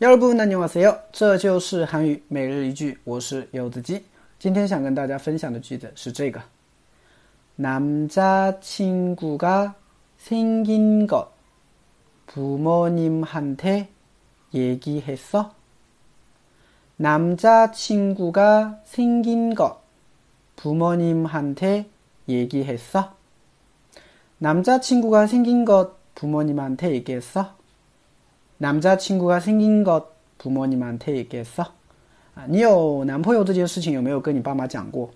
여러분안녕하세요，这就是韩语每日一句，我是柚子鸡。今天想跟大家分享的句子是这个：남자친구가생긴것부모님한테얘기했어남자친구가생긴것부모님한테얘기했어남자친구가생긴것부모님한테얘기했어 남자친구가생긴것부모님한테얘기했어啊，你有男朋友这件事情有没有跟你爸妈讲过？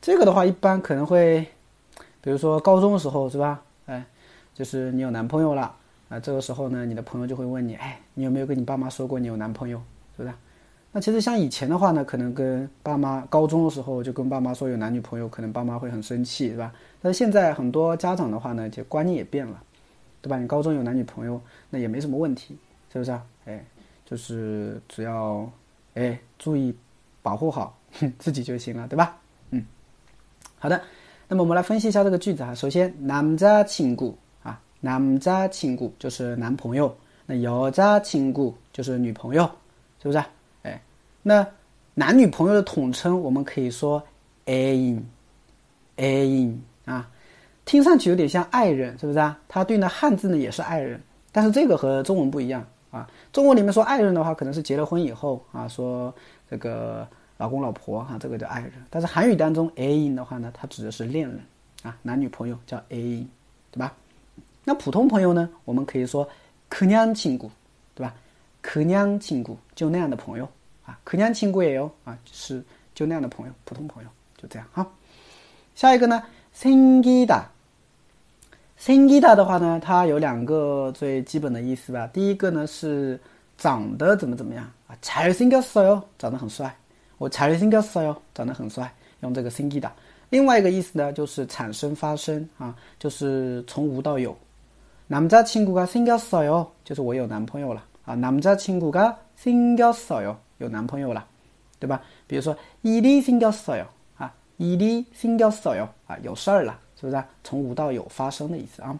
这个的话，一般可能会，比如说高中的时候是吧？哎，就是你有男朋友了啊，这个时候呢，你的朋友就会问你，哎，你有没有跟你爸妈说过你有男朋友？是不是？那其实像以前的话呢，可能跟爸妈高中的时候就跟爸妈说有男女朋友，可能爸妈会很生气，是吧？但是现在很多家长的话呢，就观念也变了， 对吧？你高中有男女朋友，那也没什么问题，是不是啊？哎，就是只要。哎，注意保护好自己就行了，对吧？嗯，好的。那么我们来分析一下这个句子哈。首先，남자친구啊，남자친구就是男朋友，那여자친구就是女朋友，是不是？哎，那男女朋友的统称我们可以说애인，애인啊， 听上去有点像爱人，是不是啊？它对应的汉字呢也是爱人，但是这个和中文不一样。啊，中国里面说爱人的话，可能是结了婚以后啊，说这个老公老婆哈，这个叫爱人。但是韩语当中，a in 的话呢，它指的是恋人啊，男女朋友叫 a in，对吧？那普通朋友呢，我们可以说可냥亲故，对吧？可냥亲故就那样的朋友啊，可냥亲故也有啊，是就那样的朋友，普通朋友就这样哈。下一个呢，생기 다。 生기다的话呢，它有两个最基本的意思吧。第一个呢是长得怎么怎么样啊，잘생겼어 요， 长得很帅。我잘생겼어 요， 长得很帅，用这个生기다。另外一个意思呢就是产生发生啊，就是从无到有。남자친구가생겼어 요， 就是我有男朋友了啊。남자친구가생겼어 요， 有男朋友了，对吧？比如说일이생겼어 요， 啊，일이생겼어 요， 啊，有事儿了。 是不是从无到有发生的意思啊？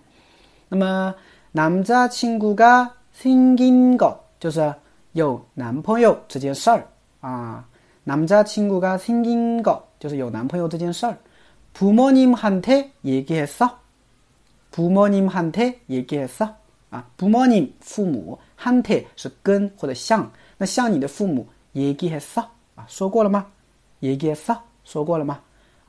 那么남자친구가생긴 것， 就是有男朋友这件事儿啊。남자친구가생긴 것， 就是有男朋友这件事儿。부모님한테얘기했어부모님한테얘기했어啊，부모님父母한테是跟或者向，那向你的父母얘기했어啊，说过了吗？얘기했어说过了吗？